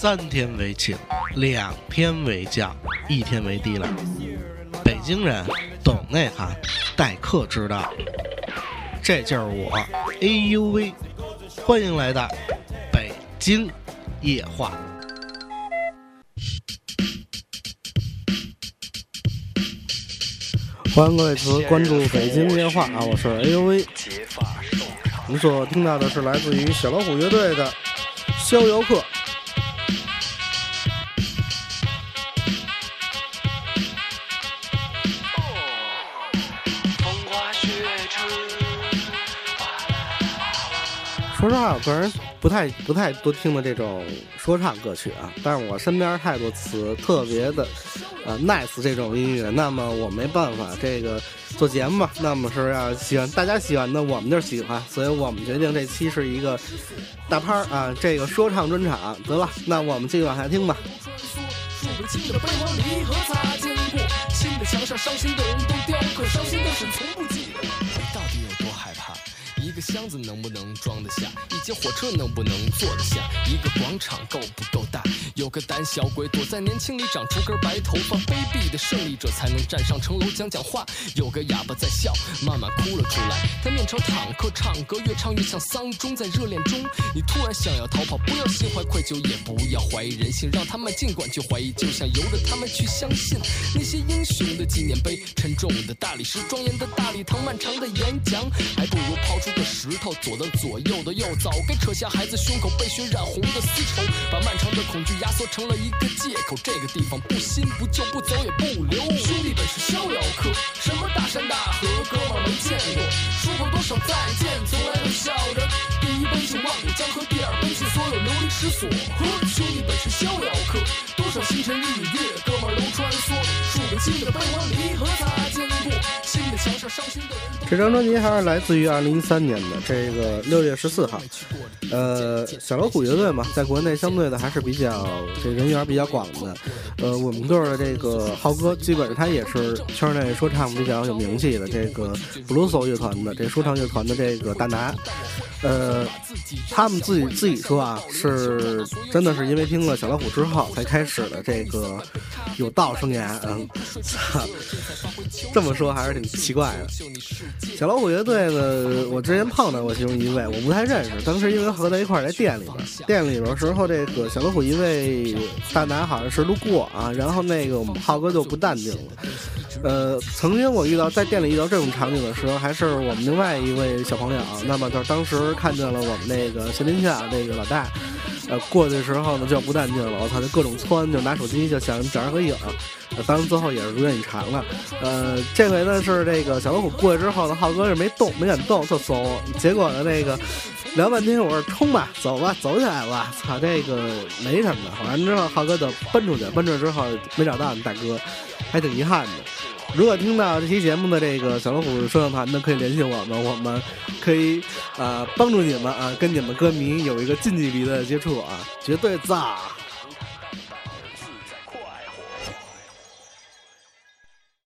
三天为请，两天为将，一天为低了。北京人懂内涵，待客之道。这就是我，哎呦喂！欢迎来到北京夜话。欢迎各位词关注北京夜话啊！我是哎呦喂。您所听到的是来自于小老虎乐队的《逍遥客》。说实话，我个人不太不太多听的这种说唱歌曲啊，但是我身边太多词特别的呃 nice 这种音乐，那么我没办法，这个做节目嘛，那么是要喜欢大家喜欢的，我们就喜欢，所以我们决定这期是一个大拍儿啊，这个说唱专场，得了，那我们继续往下听吧。一个箱子能不能装得下？一节火车能不能坐得下？一个广场够不够大？有个胆小鬼躲在年轻里长出根白头发，卑鄙的胜利者才能站上城楼讲讲话。有个哑巴在笑，慢慢哭了出来。他面朝坦克唱歌，越唱越像丧钟，在热恋中，你突然想要逃跑，不要心怀愧疚，也不要怀疑人性，让他们尽管去怀疑，就想由着他们去相信那些英雄的纪念碑，沉重的大理石，庄严的大礼堂，漫长的演讲，还不如抛出个。石头左的左，右的右，早该扯下孩子胸口被血染红的丝绸，把漫长的恐惧压缩成了一个借口。这个地方不新不旧，不走也不留。兄弟本是逍遥客，什么大山大河，哥们没见过。说过多少再见，从来都笑着。第一杯敬万古江河，第二杯敬所有流离失所。呵，兄弟本是逍遥客，多少星辰日这张专辑还是来自于二零一三年的这个六月十四号，呃，小老虎乐队嘛，在国内相对的还是比较这人缘比较广的，呃，我们队的这个浩哥，基本上他也是圈内说唱比较有名气的这个布鲁索乐团的这说唱乐团的这个大拿，呃，他们自己自己说啊，是真的是因为听了小老虎之后才开始的这个有道生涯，嗯，这么说还是挺奇怪的。小老虎乐队呢，我之前碰到过其中一位，我不太认识。当时因为和在一块在店里边，店里边时候，这个小老虎一位大拿好像是路过啊，然后那个我们浩哥就不淡定了。呃，曾经我遇到在店里遇到这种场景的时候，还是我们另外一位小朋友，那么就当时看见了我们那个谢林夏那个老大，呃，过去的时候呢就不淡定了，我操，就各种窜，就拿手机就想找人合影。当然最后也是如愿以偿了，呃，这回呢是这个小老虎过去之后呢，浩哥是没动，没敢动，就怂。结果呢，那个聊半天，我说冲吧，走吧，走起来吧，操，这个没什么的。完了之后，浩哥就奔出去，奔出去之后没找到你大哥，还挺遗憾的。如果听到这期节目的这个小老虎摄像团的，可以联系我们，我们可以呃帮助你们啊，跟你们歌迷有一个近距离的接触啊，绝对赞。